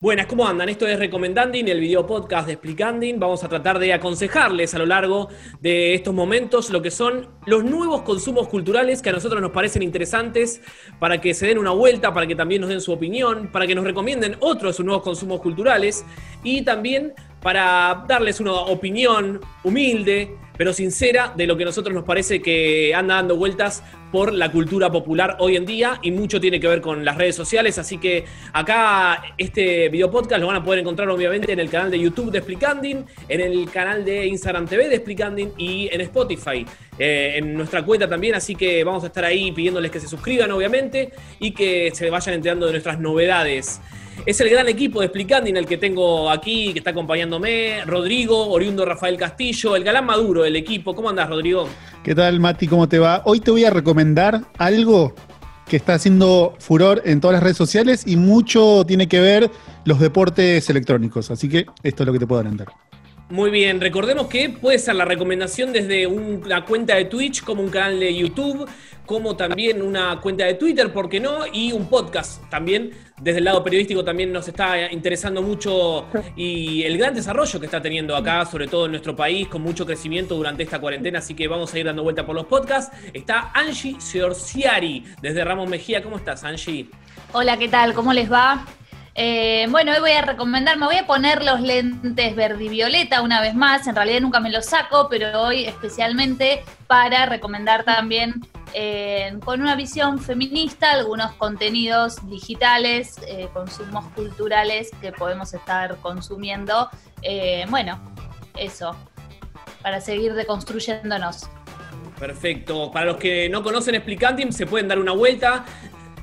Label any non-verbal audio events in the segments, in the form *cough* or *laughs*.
Buenas, ¿cómo andan? Esto es Recomendanding, el video podcast de Explicanding. Vamos a tratar de aconsejarles a lo largo de estos momentos lo que son los nuevos consumos culturales que a nosotros nos parecen interesantes para que se den una vuelta, para que también nos den su opinión, para que nos recomienden otros nuevos consumos culturales y también para darles una opinión humilde, pero sincera de lo que a nosotros nos parece que anda dando vueltas por la cultura popular hoy en día y mucho tiene que ver con las redes sociales, así que acá este video podcast lo van a poder encontrar obviamente en el canal de YouTube de Explicanding, en el canal de Instagram TV de Explicanding y en Spotify, eh, en nuestra cuenta también, así que vamos a estar ahí pidiéndoles que se suscriban obviamente y que se vayan enterando de nuestras novedades. Es el gran equipo de Explicanding el que tengo aquí, que está acompañándome. Rodrigo, oriundo Rafael Castillo, el galán maduro del equipo. ¿Cómo andás, Rodrigo? ¿Qué tal, Mati? ¿Cómo te va? Hoy te voy a recomendar algo que está haciendo furor en todas las redes sociales y mucho tiene que ver los deportes electrónicos. Así que esto es lo que te puedo adelantar. Muy bien, recordemos que puede ser la recomendación desde una cuenta de Twitch como un canal de YouTube, como también una cuenta de Twitter, ¿por qué no? Y un podcast también, desde el lado periodístico también nos está interesando mucho y el gran desarrollo que está teniendo acá, sobre todo en nuestro país, con mucho crecimiento durante esta cuarentena, así que vamos a ir dando vuelta por los podcasts. Está Angie Seorciari, desde Ramos Mejía. ¿Cómo estás, Angie? Hola, ¿qué tal? ¿Cómo les va? Eh, bueno, hoy voy a recomendar, me voy a poner los lentes verde y violeta una vez más. En realidad nunca me los saco, pero hoy especialmente para recomendar también eh, con una visión feminista algunos contenidos digitales, eh, consumos culturales que podemos estar consumiendo. bueno, eso, para seguir deconstruyéndonos. Perfecto. Para los que no conocen Explicantim, se pueden dar una vuelta.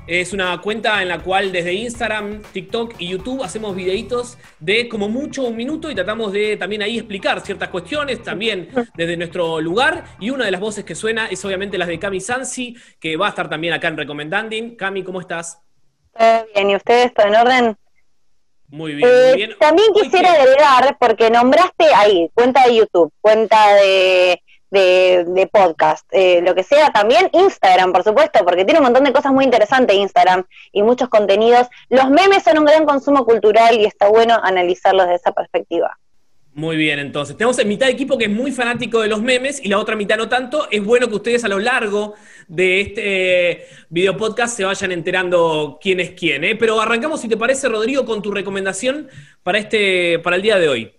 Es una cuenta en la cual desde Instagram, TikTok y YouTube hacemos videitos de como mucho un minuto y tratamos de también ahí explicar ciertas cuestiones, también desde nuestro lugar. Y una de las voces que suena es obviamente las de Cami Sansi, que va a estar también acá en Recomendanding. Cami, ¿cómo estás? bien, ¿y ustedes? ¿Todo en orden? Muy bien, muy eh, bien. También quisiera agregar, porque nombraste ahí, cuenta de YouTube, cuenta de de, podcast, eh, lo que sea, también Instagram, por supuesto, porque tiene un montón de cosas muy interesantes Instagram y muchos contenidos. Los memes son un gran consumo cultural y está bueno analizarlos de esa perspectiva. Muy bien, entonces. Tenemos en mitad de equipo que es muy fanático de los memes y la otra mitad no tanto. Es bueno que ustedes a lo largo de este video podcast se vayan enterando quién es quién. ¿eh? Pero arrancamos, si te parece, Rodrigo, con tu recomendación para, este, para el día de hoy.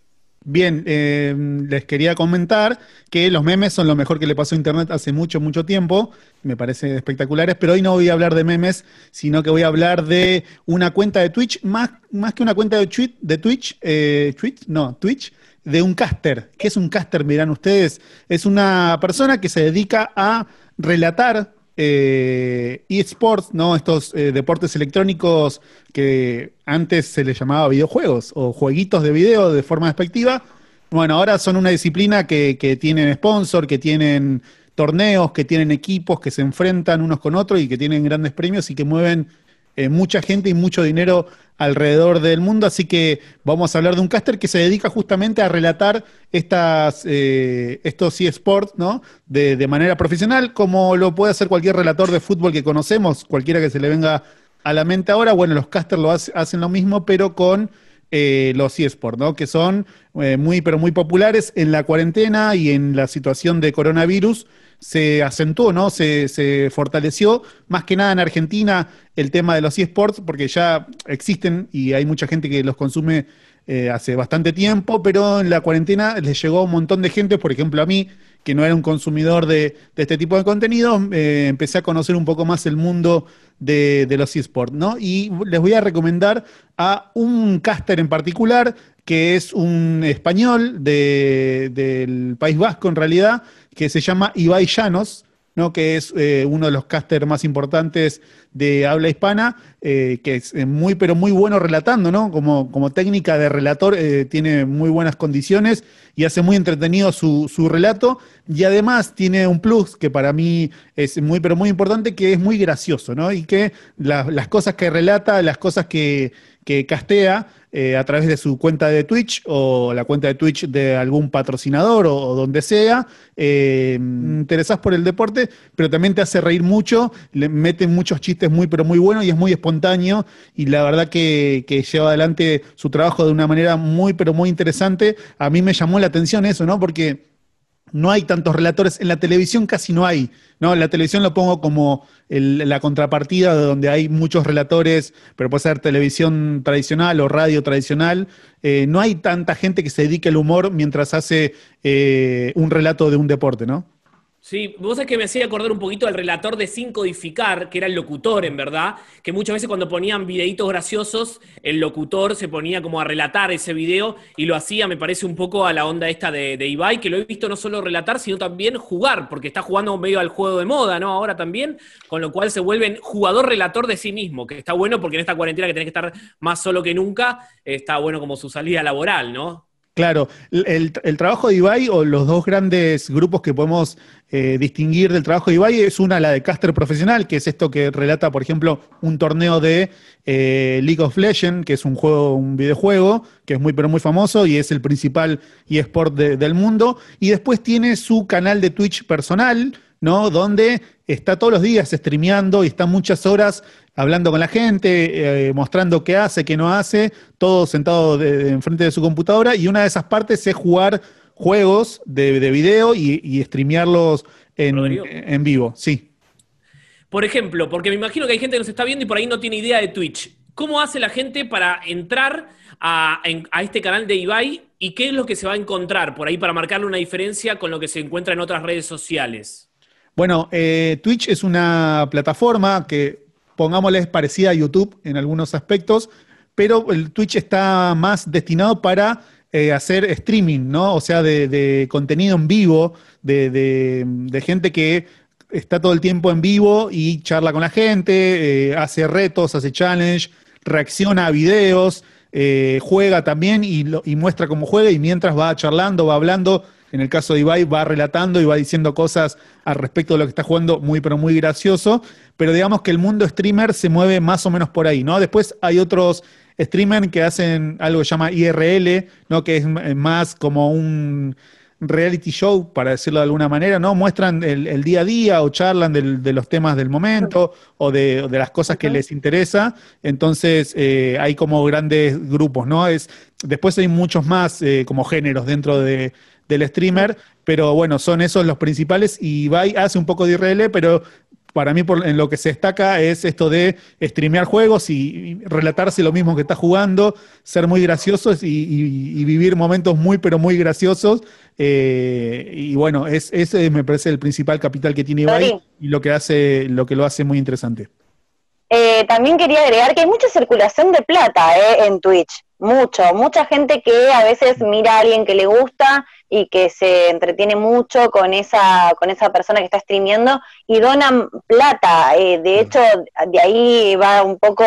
Bien, eh, les quería comentar que los memes son lo mejor que le pasó a Internet hace mucho, mucho tiempo. Me parecen espectaculares, pero hoy no voy a hablar de memes, sino que voy a hablar de una cuenta de Twitch, más, más que una cuenta de, tweet, de Twitch, eh, Twitch, no, Twitch, de un caster. ¿Qué es un caster? Mirán ustedes. Es una persona que se dedica a relatar eh, eSports, ¿no? Estos eh, deportes electrónicos que antes se les llamaba videojuegos o jueguitos de video de forma despectiva. Bueno, ahora son una disciplina que, que tienen sponsor, que tienen torneos, que tienen equipos que se enfrentan unos con otros y que tienen grandes premios y que mueven eh, mucha gente y mucho dinero alrededor del mundo, así que vamos a hablar de un caster que se dedica justamente a relatar estas, eh, estos eSports ¿no? De, de, manera profesional, como lo puede hacer cualquier relator de fútbol que conocemos, cualquiera que se le venga a la mente ahora. Bueno, los casters lo hacen lo mismo, pero con eh, los eSports, ¿no? que son muy, pero muy populares en la cuarentena y en la situación de coronavirus se acentuó, ¿no? Se, se, fortaleció, más que nada en Argentina, el tema de los eSports, porque ya existen y hay mucha gente que los consume eh, hace bastante tiempo, pero en la cuarentena les llegó un montón de gente, por ejemplo a mí, que no era un consumidor de, este tipo de contenidos, eh, empecé a conocer un poco más el mundo de, los eSports, ¿no? Y les voy a recomendar a un caster en particular, que es un español del País Vasco en realidad, que se llama Ibai Llanos, ¿no? que es eh, uno de los casters más importantes de habla hispana, eh, que es eh, muy, pero muy bueno relatando, ¿no? Como, como técnica de relator tiene muy buenas condiciones y hace muy entretenido su, su, relato. Y además tiene un plus que para mí es muy, pero muy importante, que es muy gracioso, ¿no? Y que las cosas que relata, las cosas que, que castea, eh, a través de su cuenta de Twitch o la cuenta de Twitch de algún patrocinador o, donde sea. Eh, interesás por el deporte, pero también te hace reír mucho, le meten muchos chistes muy, pero muy buenos y es muy espontáneo. Y la verdad que, que lleva adelante su trabajo de una manera muy, pero muy interesante. A mí me llamó la atención eso, ¿no? Porque no hay tantos relatores, en la televisión casi no hay, ¿no? En la televisión lo pongo como la contrapartida de donde hay muchos relatores, pero puede ser televisión tradicional o radio tradicional. Eh, no hay tanta gente que se dedique al humor mientras hace eh, un relato de un deporte, ¿no? Sí, vos es que me hacía acordar un poquito al relator de Sin Codificar, que era el locutor, en verdad, que muchas veces cuando ponían videitos graciosos, el locutor se ponía como a relatar ese video y lo hacía, me parece, un poco a la onda esta de, Ibai, que lo he visto no solo relatar, sino también jugar, porque está jugando medio al juego de moda, ¿no? Ahora también, con lo cual se vuelven jugador-relator de sí mismo, que está bueno porque en esta cuarentena que tenés que estar más solo que nunca, está bueno como su salida laboral, ¿no? Claro, el, trabajo de Ibai o los dos grandes grupos que podemos eh, distinguir del trabajo de Ibai es una, la de caster profesional, que es esto que relata, por ejemplo, un torneo de eh, League of Legends, que es un juego, un videojuego, que es muy pero muy famoso y es el principal eSport del mundo. Y después tiene su canal de Twitch personal, ¿no? Donde está todos los días streameando y está muchas horas hablando con la gente, eh, mostrando qué hace, qué no hace, todo sentado enfrente de su computadora y una de esas partes es jugar juegos de, video y, streamearlos en, vivo, sí. Por ejemplo, porque me imagino que hay gente que nos está viendo y por ahí no tiene idea de Twitch. ¿Cómo hace la gente para entrar a, este canal de Ibai y qué es lo que se va a encontrar por ahí para marcarle una diferencia con lo que se encuentra en otras redes sociales? Bueno, eh, Twitch es una plataforma que pongámosle, es parecida a YouTube en algunos aspectos, pero el Twitch está más destinado para eh, hacer streaming, ¿no? O sea, de, contenido en vivo, de, gente que está todo el tiempo en vivo y charla con la gente, eh, hace retos, hace challenge, reacciona a videos, eh, juega también y, y, muestra cómo juega y mientras va charlando, va hablando en el caso de Ibai va relatando y va diciendo cosas al respecto de lo que está jugando, muy pero muy gracioso, pero digamos que el mundo streamer se mueve más o menos por ahí, ¿no? Después hay otros streamers que hacen algo que se llama IRL, ¿no? Que es más como un reality show, para decirlo de alguna manera, ¿no? Muestran el, día a día o charlan de los temas del momento o de, las cosas que les interesa. Entonces, eh, hay como grandes grupos, ¿no? Es, después hay muchos más eh, como géneros dentro de, del streamer, pero bueno, son esos los principales y Ibai hace un poco de IRL, pero para mí por, en lo que se destaca es esto de streamear juegos y, relatarse lo mismo que está jugando, ser muy graciosos y, vivir momentos muy, pero muy graciosos. Eh, y bueno, es, ese me parece el principal capital que tiene Ibai y lo que, hace, lo que lo hace muy interesante. Eh, también quería agregar que hay mucha circulación de plata eh, en Twitch, mucho, mucha gente que a veces mira a alguien que le gusta y que se entretiene mucho con esa, con esa persona que está streameando y donan plata. Eh, de hecho, de ahí va un poco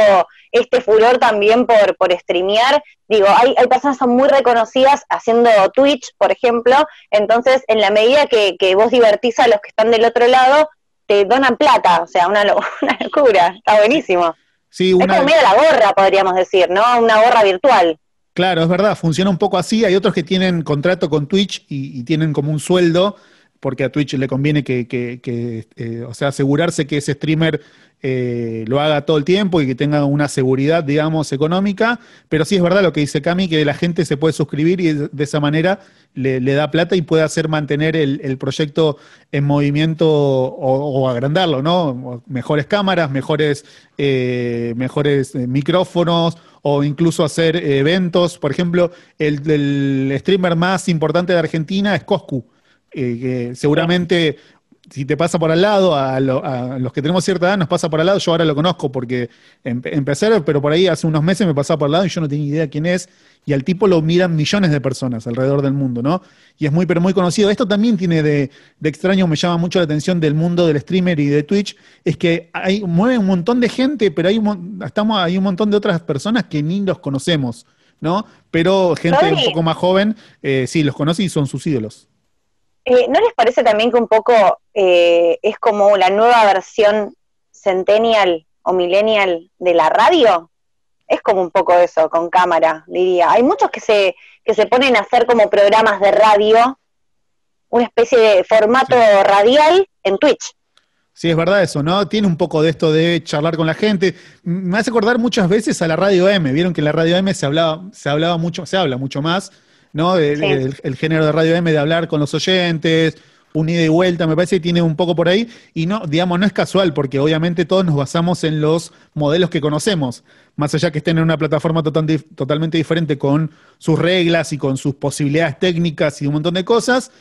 este furor también por, por streamear. Digo, hay, hay personas que son muy reconocidas haciendo Twitch, por ejemplo, entonces en la medida que, que vos divertís a los que están del otro lado, te donan plata, o sea, una, *laughs* una locura, está buenísimo. Sí, una... Es como medio la gorra, podríamos decir, ¿no? Una gorra virtual. Claro, es verdad, funciona un poco así. Hay otros que tienen contrato con Twitch y, tienen como un sueldo, porque a Twitch le conviene que, que, eh, o sea, asegurarse que ese streamer eh, lo haga todo el tiempo y que tenga una seguridad, digamos, económica. Pero sí es verdad lo que dice Cami, que la gente se puede suscribir y de esa manera le, da plata y puede hacer mantener el, proyecto en movimiento o, agrandarlo, ¿no? Mejores cámaras, mejores, eh, mejores micrófonos o incluso hacer eventos. Por ejemplo, el, streamer más importante de Argentina es Coscu. Eh, que seguramente si te pasa por al lado, a, los que tenemos cierta edad nos pasa por al lado, yo ahora lo conozco porque empecé, pero por ahí hace unos meses me pasaba por al lado y yo no tenía idea quién es, y al tipo lo miran millones de personas alrededor del mundo, ¿no? Y es muy, pero muy conocido. Esto también tiene de, extraño, me llama mucho la atención del mundo del streamer y de Twitch, es que hay, mueve un montón de gente, pero hay un, estamos, hay un montón de otras personas que ni los conocemos, ¿no? Pero gente un poco más joven, eh, sí, los conoce y son sus ídolos. Eh, ¿No les parece también que un poco eh, es como la nueva versión centennial o millennial de la radio? es como un poco eso, con cámara, diría. Hay muchos que se, que se ponen a hacer como programas de radio, una especie de formato radial en Twitch. Sí, es verdad eso, ¿no? Tiene un poco de esto de charlar con la gente. Me hace acordar muchas veces a la radio M. Vieron que en la radio M se hablaba, se hablaba mucho, se habla mucho más, ¿no? El, el, género de radio M de hablar con los oyentes, un ida y vuelta, me parece que tiene un poco por ahí. Y no, digamos, no es casual, porque obviamente todos nos basamos en los modelos que conocemos. Más allá que estén en una plataforma totalmente diferente con sus reglas y con sus posibilidades técnicas y un montón de cosas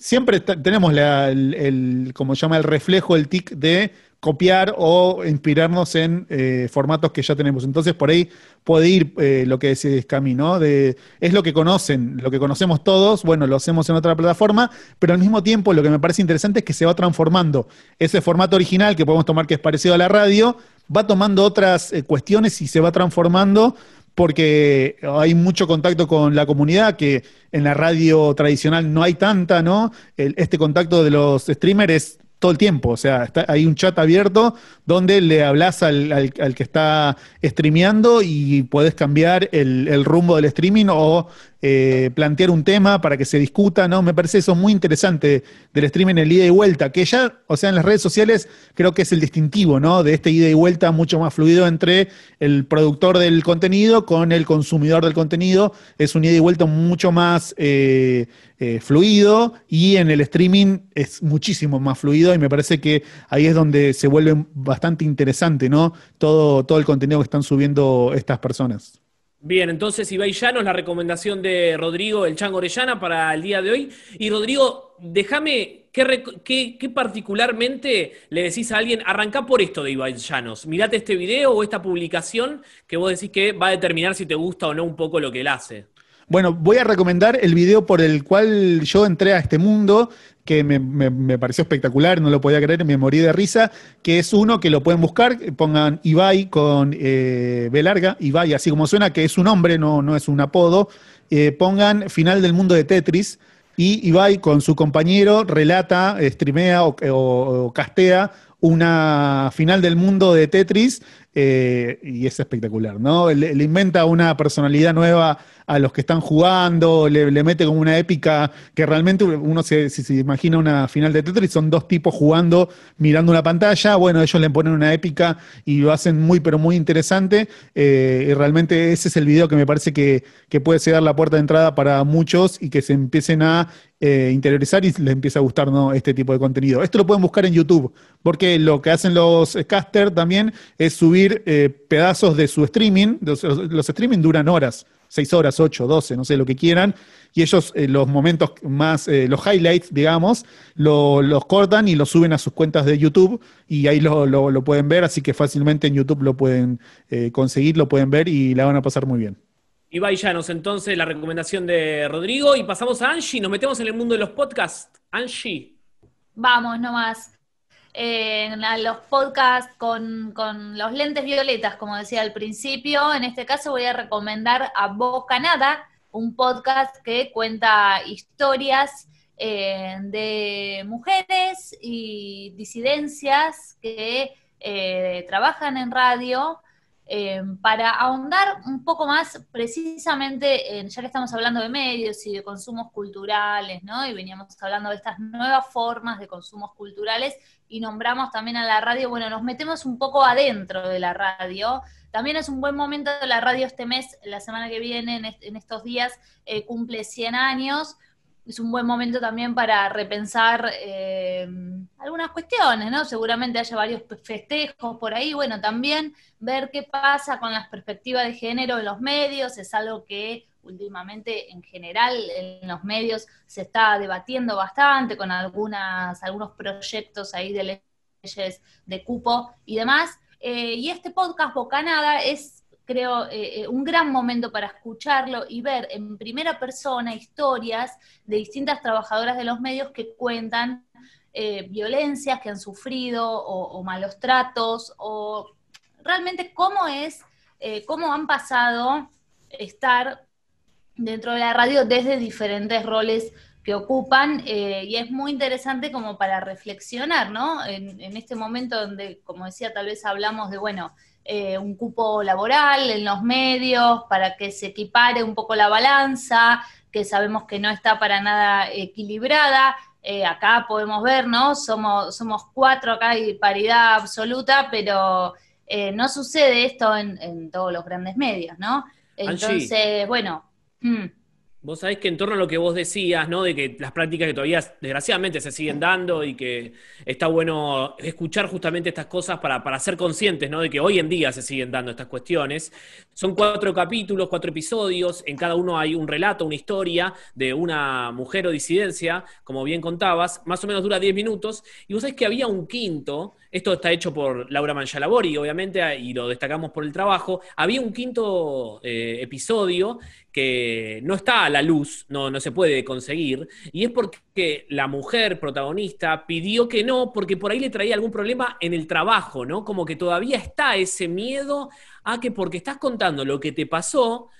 siempre tenemos el, como se llama, el reflejo, el tic de copiar o inspirarnos en eh, formatos que ya tenemos. Entonces, por ahí puede ir eh, lo que decís, Cami, ¿no? De, es lo que conocen, lo que conocemos todos, bueno, lo hacemos en otra plataforma, pero al mismo tiempo lo que me parece interesante es que se va transformando. Ese formato original que podemos tomar que es parecido a la radio, va tomando otras eh, cuestiones y se va transformando porque hay mucho contacto con la comunidad que en la radio tradicional no hay tanta, ¿no? este contacto de los streamers es todo el tiempo, o sea, hay un chat abierto donde le hablas al, que está streameando y puedes cambiar el, el, rumbo del streaming o eh, plantear un tema para que se discuta, ¿no? Me parece eso muy interesante del streaming, el ida y vuelta, que ya, o sea, en las redes sociales creo que es el distintivo, ¿no? De este ida y vuelta mucho más fluido entre el productor del contenido con el consumidor del contenido. Es un ida y vuelta mucho más eh, eh, fluido y en el streaming es muchísimo más fluido y me parece que ahí es donde se vuelve bastante interesante, ¿no? Todo, todo el contenido que están subiendo estas personas. Bien, entonces Ibai Llanos, la recomendación de Rodrigo El Chango Orellana para el día de hoy. Y Rodrigo, déjame, ¿qué, particularmente le decís a alguien? Arrancá por esto de Ibai Llanos. Mirate este video o esta publicación que vos decís que va a determinar si te gusta o no un poco lo que él hace. Bueno, voy a recomendar el video por el cual yo entré a este mundo, que me, pareció espectacular, no lo podía creer, me morí de risa, que es uno que lo pueden buscar, pongan Ibai con eh, B larga, Ibai así como suena, que es un nombre, no, no es un apodo, eh, pongan Final del Mundo de Tetris, y Ibai con su compañero relata, streamea o castea una final del mundo de Tetris eh, y es espectacular, ¿no? Le, inventa una personalidad nueva a los que están jugando, le, mete como una épica que realmente uno se, si se imagina una final de Tetris, son dos tipos jugando, mirando una pantalla, bueno, ellos le ponen una épica y lo hacen muy, pero muy interesante, eh, y realmente ese es el video que me parece que, que puede ser la puerta de entrada para muchos y que se empiecen a eh, interiorizar y les empieza a gustar ¿no? este tipo de contenido. Esto lo pueden buscar en YouTube, porque lo que hacen los casters también es subir eh, pedazos de su streaming. Los, streaming duran horas, 6 horas, 8, 12, no sé, lo que quieran. Y ellos eh, los momentos más, los highlights, digamos, los cortan y los suben a sus cuentas de YouTube y ahí lo, lo, pueden ver, así que fácilmente en YouTube lo pueden conseguir, lo pueden ver y la van a pasar muy bien. Ibai Llanos, entonces la recomendación de Rodrigo y pasamos a Angie, nos metemos en el mundo de los podcasts. Angie. Vamos nomás. En los podcasts con, los lentes violetas, como decía al principio. En este caso voy a recomendar a Bocanada, un podcast que cuenta historias eh, de mujeres y disidencias que eh, trabajan en radio eh, para ahondar un poco más precisamente, en, ya que estamos hablando de medios y de consumos culturales, ¿no? Y veníamos hablando de estas nuevas formas de consumos culturales y nombramos también a la radio, bueno, nos metemos un poco adentro de la radio. También es un buen momento de la radio este mes, la semana que viene, en, estos días, eh, cumple 100 años es un buen momento también para repensar eh, algunas cuestiones, ¿no? Seguramente haya varios festejos por ahí, bueno, también ver qué pasa con las perspectivas de género en los medios, es algo que últimamente en general en los medios se está debatiendo bastante con algunas, algunos proyectos ahí de leyes de cupo y demás. Eh, y este podcast Bocanada es creo, eh, eh, un gran momento para escucharlo y ver en primera persona historias de distintas trabajadoras de los medios que cuentan eh, violencias que han sufrido o, malos tratos o realmente cómo es, cómo han pasado estar dentro de la radio desde diferentes roles que ocupan y es muy interesante como para reflexionar, ¿no? En, este momento donde, como decía, tal vez hablamos de, bueno, eh, un cupo laboral en los medios para que se equipare un poco la balanza, que sabemos que no está para nada equilibrada. Eh, acá podemos ver, ¿no? Somos, somos cuatro, acá hay paridad absoluta, pero eh, no sucede esto en, todos los grandes medios, ¿no? Entonces, bueno. Hmm. Vos sabés que en torno a lo que vos decías, ¿no? De que las prácticas que todavía desgraciadamente se siguen dando y que está bueno escuchar justamente estas cosas para, para ser conscientes, ¿no? De que hoy en día se siguen dando estas cuestiones. Son cuatro capítulos, cuatro episodios, en cada uno hay un relato, una historia de una mujer o disidencia, como bien contabas, más o menos dura diez minutos, y vos sabés que había un quinto esto está hecho por Laura Manchalabori, obviamente, y lo destacamos por el trabajo. Había un quinto eh, episodio que no está la luz, no, no se puede conseguir, y es porque la mujer protagonista pidió que no, porque por ahí le traía algún problema en el trabajo, ¿no? Como que todavía está ese miedo a que porque estás contando lo que te pasó,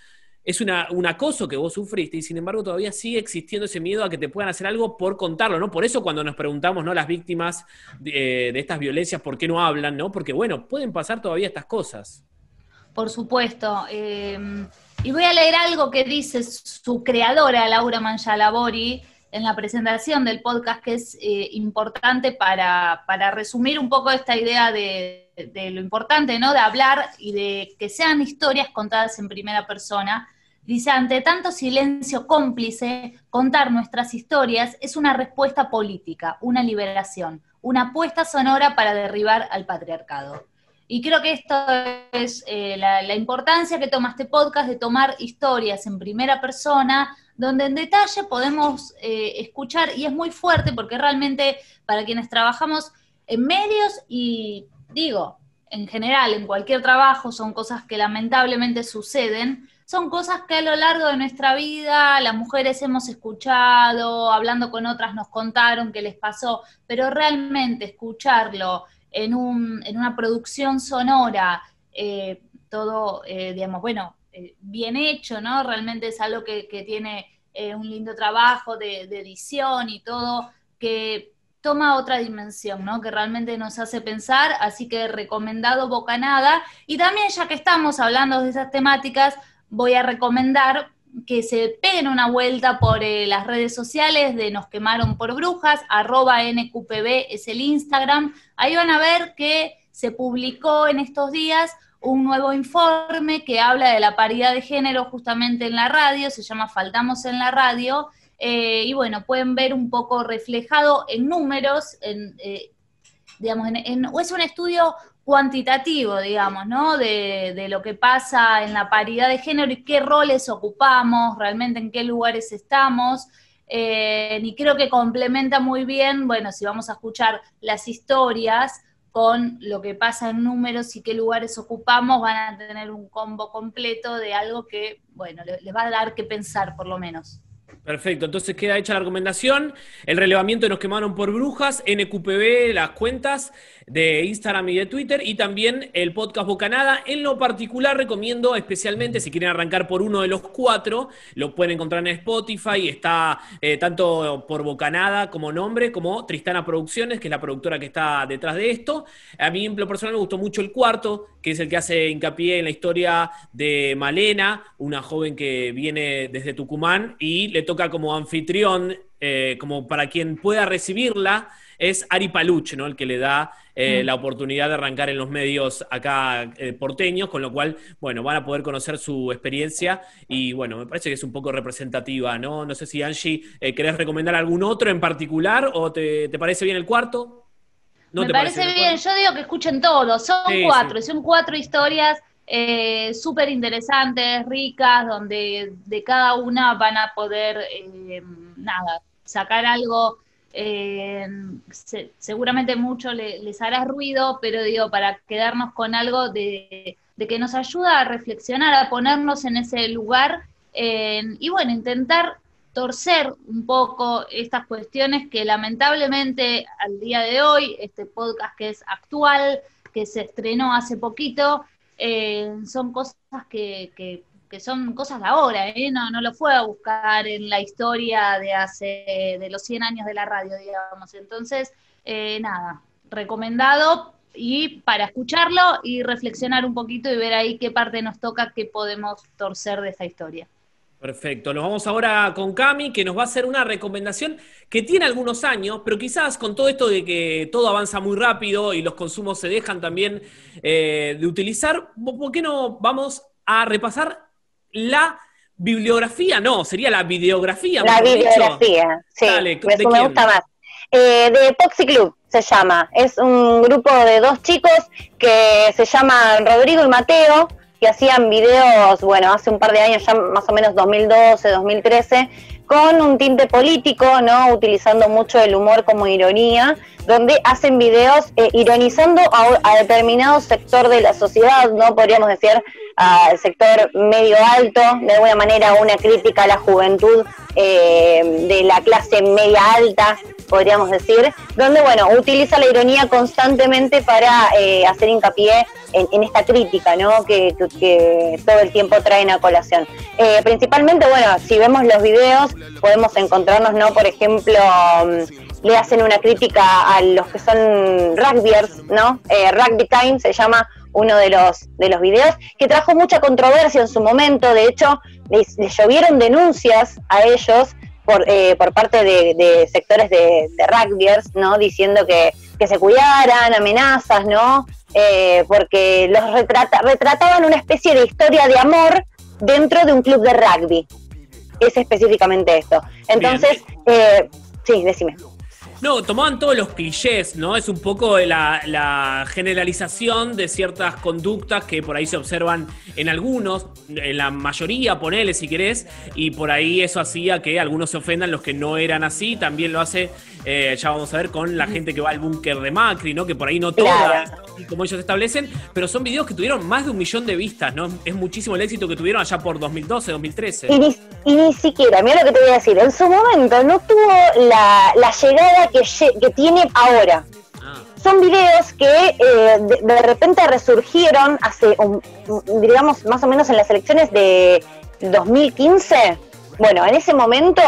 es un acoso que vos sufriste y sin embargo todavía sigue existiendo ese miedo a que te puedan hacer algo por contarlo, ¿no? Por eso cuando nos preguntamos, ¿no? Las víctimas de, eh, estas violencias, ¿por qué no hablan, ¿no? Porque bueno, pueden pasar todavía estas cosas. Por supuesto. Em, y voy a leer algo que dice su creadora, Laura Manchalabori, en la presentación del podcast, que es eh, importante para, para, resumir un poco esta idea de, de, lo importante, ¿no? De hablar y de que sean historias contadas en primera persona. Dice, ante tanto silencio cómplice, contar nuestras historias es una respuesta política, una liberación, una apuesta sonora para derribar al patriarcado. Y creo que esto es eh, la, importancia que toma este podcast de tomar historias en primera persona, donde en detalle podemos eh, escuchar, y es muy fuerte porque realmente para quienes trabajamos en medios y digo, en general, en cualquier trabajo, son cosas que lamentablemente suceden, son cosas que a lo largo de nuestra vida las mujeres hemos escuchado, hablando con otras nos contaron que les pasó, pero realmente escucharlo en, un, en una producción sonora, eh, todo, eh, digamos, bueno, eh, bien hecho, ¿no? Realmente es algo que, tiene eh, un lindo trabajo de, edición y todo, que toma otra dimensión, ¿no? Que realmente nos hace pensar, así que recomendado Bocanada. Y también, ya que estamos hablando de esas temáticas, voy a recomendar que se peguen una vuelta por eh, las redes sociales de Nos quemaron por brujas, arroba NQPB es el Instagram. Ahí van a ver que se publicó en estos días un nuevo informe que habla de la paridad de género justamente en la radio, se llama Faltamos en la radio, eh, y bueno, pueden ver un poco reflejado en números, en, eh, digamos, en, es un estudio cuantitativo, digamos, ¿no? De, de, lo que pasa en la paridad de género y qué roles ocupamos, realmente en qué lugares estamos. Eh, y creo que complementa muy bien, bueno, si vamos a escuchar las historias, con lo que pasa en números y qué lugares ocupamos, van a tener un combo completo de algo que, bueno, les va a dar que pensar por lo menos. Perfecto, entonces queda hecha la recomendación. El relevamiento nos quemaron por brujas, NQPB, las cuentas de Instagram y de Twitter, y también el podcast Bocanada. En lo particular, recomiendo especialmente, si quieren arrancar por uno de los cuatro, lo pueden encontrar en Spotify. Está eh, tanto por Bocanada como nombre, como Tristana Producciones, que es la productora que está detrás de esto. A mí, en lo personal, me gustó mucho el cuarto, que es el que hace hincapié en la historia de Malena, una joven que viene desde Tucumán y le toca como anfitrión, eh, como para quien pueda recibirla, es Ari Paluch, ¿no? El que le da eh, mm. la oportunidad de arrancar en los medios acá eh, porteños, con lo cual, bueno, van a poder conocer su experiencia y, bueno, me parece que es un poco representativa, ¿no? No sé si, Angie, querés recomendar algún otro en particular o te, parece bien el cuarto. ¿No me parece, bien, yo digo que escuchen todos, son cuatro, son cuatro historias eh, súper interesantes, ricas, donde de cada una van a poder, eh, nada, sacar algo. Eh, seguramente mucho les hará ruido, pero digo, para quedarnos con algo de, que nos ayuda a reflexionar, a ponernos en ese lugar y bueno, intentar torcer un poco estas cuestiones que lamentablemente al día de hoy, este podcast que es actual, que se estrenó hace poquito, eh, son cosas que, que, son cosas de ahora, ¿eh? no, no lo fue a buscar en la historia de hace, de los 100 años de la radio, digamos. Entonces, eh, nada, recomendado y para escucharlo y reflexionar un poquito y ver ahí qué parte nos toca, qué podemos torcer de esta historia. Perfecto, nos vamos ahora con Cami, que nos va a hacer una recomendación que tiene algunos años, pero quizás con todo esto de que todo avanza muy rápido y los consumos se dejan también eh, de utilizar, ¿por qué no vamos a repasar la bibliografía? No, sería la videografía. La videografía, sí, me gusta más. Eh, de Poxy Club se llama, es un grupo de dos chicos que se llaman Rodrigo y Mateo, que hacían videos, bueno, hace un par de años, ya más o menos 2012, 2013, con un tinte político, ¿no? Utilizando mucho el humor como ironía, donde hacen videos eh, ironizando a, determinado sector de la sociedad, ¿no? Podríamos decir al sector medio alto, de alguna manera una crítica a la juventud eh, de la clase media alta, podríamos decir, donde, bueno, utiliza la ironía constantemente para eh, hacer hincapié en, esta crítica, ¿no? Que, todo el tiempo traen a colación. Eh, principalmente, bueno, si vemos los videos, podemos encontrarnos, ¿no? Por ejemplo, mm, le hacen una crítica a los que son rugbyers, ¿no? Eh, Rugby Time se llama uno de los, de los videos, que trajo mucha controversia en su momento, de hecho, les, llovieron denuncias a ellos por, eh, por parte de, sectores de, de rugbyers, ¿no? Diciendo que, que se cuidaran, amenazas, ¿no? Eh, porque los retrata, retrataban una especie de historia de amor dentro de un club de rugby. Es específicamente esto. Entonces, eh, sí, decime. No, tomaban todos los clichés, ¿no? Es un poco la, generalización de ciertas conductas que por ahí se observan en algunos, en la mayoría, ponele si querés, y por ahí eso hacía que algunos se ofendan los que no eran así. También lo hace, eh, ya vamos a ver, con la gente que va al búnker de Macri, ¿no? Que por ahí no toda, como ellos establecen, pero son videos que tuvieron más de un millón de vistas, ¿no? Es muchísimo el éxito que tuvieron allá por 2012, 2013. Y y ni siquiera, mira lo que te voy a decir, en su momento no tuvo la, la llegada que, tiene ahora. Ah. Son videos que eh, de, repente resurgieron hace, digamos, más o menos en las elecciones de 2015. Bueno, en ese momento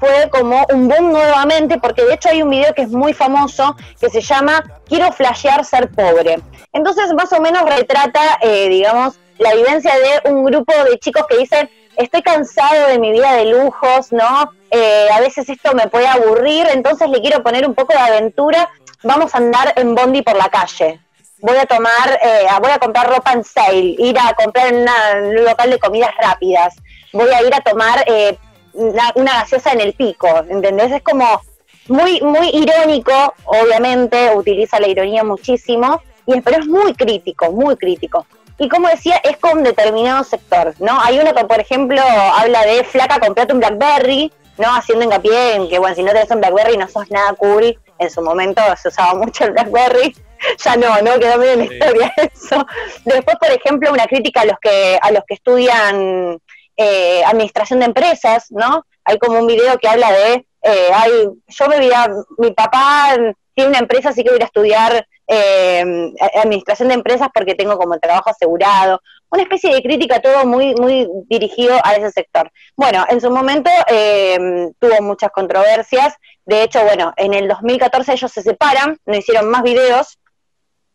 fue como un boom nuevamente, porque de hecho hay un video que es muy famoso que se llama Quiero flashear ser pobre. Entonces, más o menos retrata, eh, digamos, la vivencia de un grupo de chicos que dicen, estoy cansado de mi vida de lujos, ¿no? Eh, a veces esto me puede aburrir, entonces le quiero poner un poco de aventura, vamos a andar en Bondi por la calle. Voy a tomar, eh, voy a comprar ropa en sale, ir a comprar en, un local de comidas rápidas, voy a ir a tomar eh, una, gaseosa en el pico, ¿entendés? Es como muy, muy irónico, obviamente, utiliza la ironía muchísimo, y, pero es muy crítico, muy crítico. Y como decía, es con determinado sector, ¿no? Hay uno que, por ejemplo, habla de flaca, comprate un Blackberry, ¿no? Haciendo hincapié en que, bueno, si no tenés un Blackberry no sos nada cool. En su momento se usaba mucho el Blackberry. *laughs* ya no, ¿no? Quedó medio en la historia *laughs* eso. Después, por ejemplo, una crítica a los que, a los que estudian eh, administración de empresas, ¿no? Hay como un video que habla de, eh, ay, yo me veía, mi papá tiene una empresa, así que voy a estudiar eh, administración de empresas porque tengo como trabajo asegurado, una especie de crítica todo muy, muy dirigido a ese sector. Bueno, en su momento eh, tuvo muchas controversias, de hecho, bueno, en el 2014 ellos se separan, no hicieron más videos,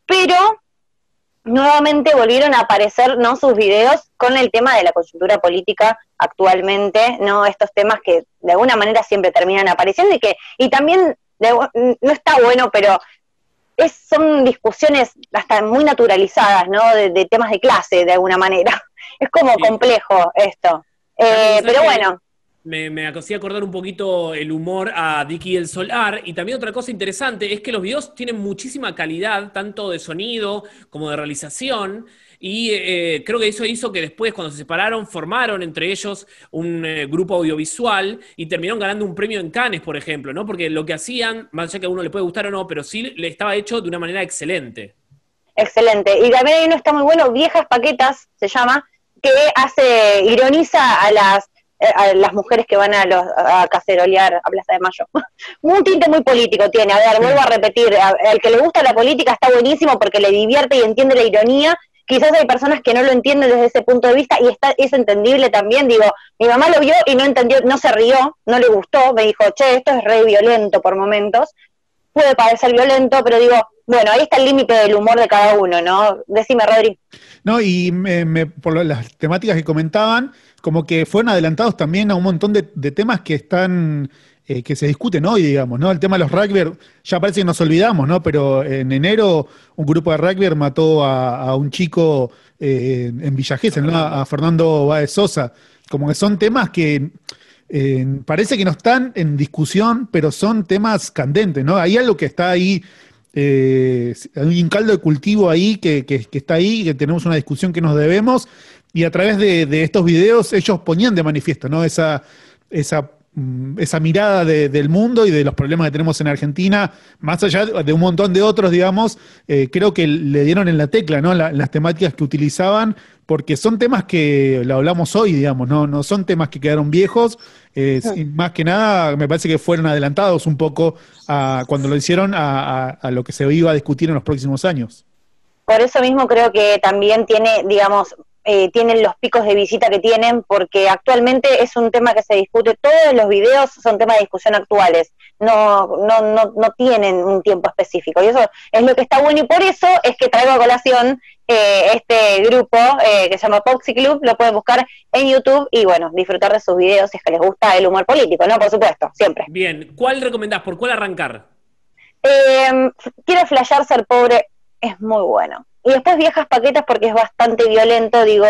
pero nuevamente volvieron a aparecer ¿no? sus videos con el tema de la coyuntura política actualmente, ¿no? Estos temas que de alguna manera siempre terminan apareciendo y que, y también no está bueno, pero es, son discusiones hasta muy naturalizadas, ¿no? De, temas de clase, de alguna manera. *laughs* Es como complejo esto. Eh, pero bueno. Me, me hacía acordar un poquito el humor a Dicky el Solar. Y también otra cosa interesante es que los videos tienen muchísima calidad, tanto de sonido como de realización. Y eh, creo que eso hizo que después, cuando se separaron, formaron entre ellos un eh, grupo audiovisual y terminaron ganando un premio en Cannes, por ejemplo, ¿no? Porque lo que hacían, más allá que a uno le puede gustar o no, pero sí le estaba hecho de una manera excelente. Excelente. Y también hay uno está muy bueno, Viejas Paquetas se llama, que hace, ironiza a las eh, a las mujeres que van a, los, a cacerolear a Plaza de Mayo. *laughs* un tinte muy político tiene. A ver, vuelvo a repetir, al que le gusta la política está buenísimo porque le divierte y entiende la ironía quizás hay personas que no lo entienden desde ese punto de vista y está, es entendible también, digo, mi mamá lo vio y no entendió, no se rió, no le gustó, me dijo, che, esto es re violento por momentos, puede parecer violento, pero digo, bueno, ahí está el límite del humor de cada uno, ¿no? Decime, Rodri. No, y me, por las temáticas que comentaban, como que fueron adelantados también a un montón de, temas que están, eh, que se discuten hoy, digamos, ¿no? El tema de los rugby, ya parece que nos olvidamos, ¿no? Pero en enero un grupo de rugby mató a, un chico eh, en Villa ¿no? A, Fernando Báez Sosa. Como que son temas que eh, parece que no están en discusión, pero son temas candentes, ¿no? Hay algo que está ahí hay un caldo de cultivo ahí que, que, está ahí, que tenemos una discusión que nos debemos, y a través de, estos videos ellos ponían de manifiesto ¿no? esa, esa, esa mirada del mundo y de los problemas que tenemos en Argentina, más allá de un montón de otros, digamos, eh, creo que le dieron en la tecla ¿no? las temáticas que utilizaban, porque son temas que lo hablamos hoy, digamos, no, no son temas que quedaron viejos, más que nada, me parece que fueron adelantados un poco a, cuando lo hicieron a, lo que se iba a discutir en los próximos años. Por eso mismo creo que también tiene, digamos, eh, tienen los picos de visita que tienen, porque actualmente es un tema que se discute, todos los videos son temas de discusión actuales, no, no, no, no tienen un tiempo específico, y eso es lo que está bueno, y por eso es que traigo a colación eh, este grupo eh, que se llama Poxy Club, lo pueden buscar en YouTube y bueno, disfrutar de sus videos si es que les gusta el humor político, ¿no? Por supuesto, siempre. Bien, ¿cuál recomendás? ¿Por cuál arrancar? Eh, quiero flashear ser pobre, es muy bueno. Y después Viejas Paquetas porque es bastante violento, digo,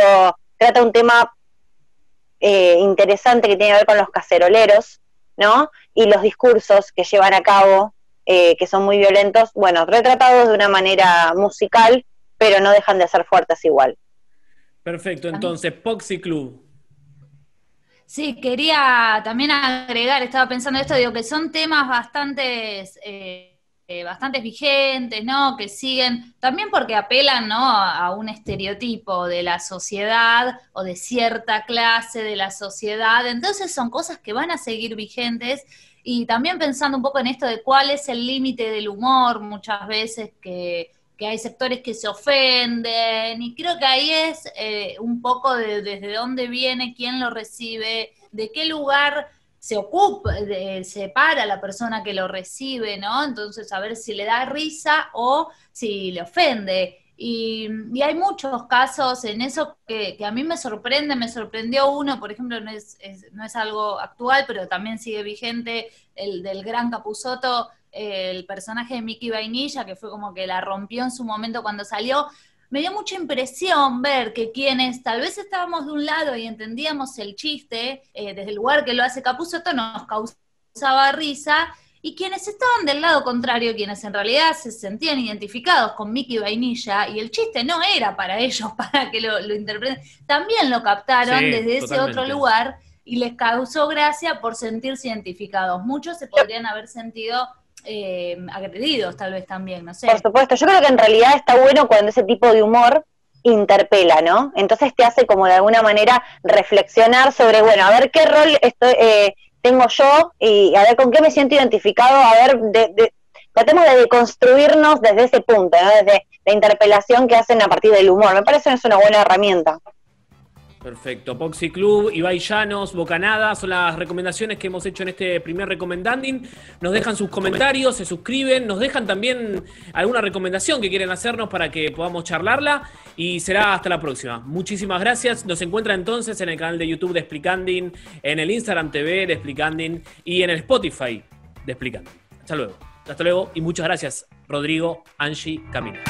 trata un tema eh, interesante que tiene que ver con los caceroleros, ¿no? Y los discursos que llevan a cabo, que son muy violentos, bueno, retratados de una manera musical pero no dejan de ser fuertes igual. Perfecto, entonces, Poxy Club. Sí, quería también agregar, estaba pensando esto, digo que son temas bastante, eh, eh, bastante vigentes, ¿no? Que siguen, también porque apelan, ¿no? A un estereotipo de la sociedad o de cierta clase de la sociedad. Entonces son cosas que van a seguir vigentes y también pensando un poco en esto de cuál es el límite del humor, muchas veces que que hay sectores que se ofenden, y creo que ahí es eh, un poco de, desde dónde viene, quién lo recibe, de qué lugar se ocupa, se para la persona que lo recibe, ¿no? Entonces, a ver si le da risa o si le ofende. Y, hay muchos casos en eso que, a mí me sorprende, me sorprendió uno, por ejemplo, no es, no es algo actual, pero también sigue vigente, el del gran Capuzoto, el personaje de Mickey Vainilla, que fue como que la rompió en su momento cuando salió, me dio mucha impresión ver que quienes tal vez estábamos de un lado y entendíamos el chiste, eh, desde el lugar que lo hace Capuzoto, nos causaba risa, y quienes estaban del lado contrario, quienes en realidad se sentían identificados con Mickey Vainilla, y el chiste no era para ellos, *laughs* para que lo, interpreten, también lo captaron desde ese otro lugar y les causó gracia por sentirse identificados. Muchos se podrían haber sentido eh, agredidos tal vez también, no sé. Por supuesto, yo creo que en realidad está bueno cuando ese tipo de humor interpela, ¿no? Entonces te hace como de alguna manera reflexionar sobre, bueno, a ver qué rol estoy, eh, tengo yo y a ver con qué me siento identificado, a ver, de, tratemos de deconstruirnos desde ese punto. Desde la interpelación que hacen a partir del humor. Me parece que es una buena herramienta. Perfecto. Poxy Club, Ibai Llanos, Bocanada, son las recomendaciones que hemos hecho en este primer recomendanding. Nos dejan sus comentarios, se suscriben, nos dejan también alguna recomendación que quieren hacernos para que podamos charlarla y será hasta la próxima. Muchísimas gracias. Nos encuentra entonces en el canal de YouTube de Explicanding, en el Instagram TV de Explicanding y en el Spotify de Explicanding. Hasta luego. Hasta luego y muchas gracias, Rodrigo, Angie, Camila.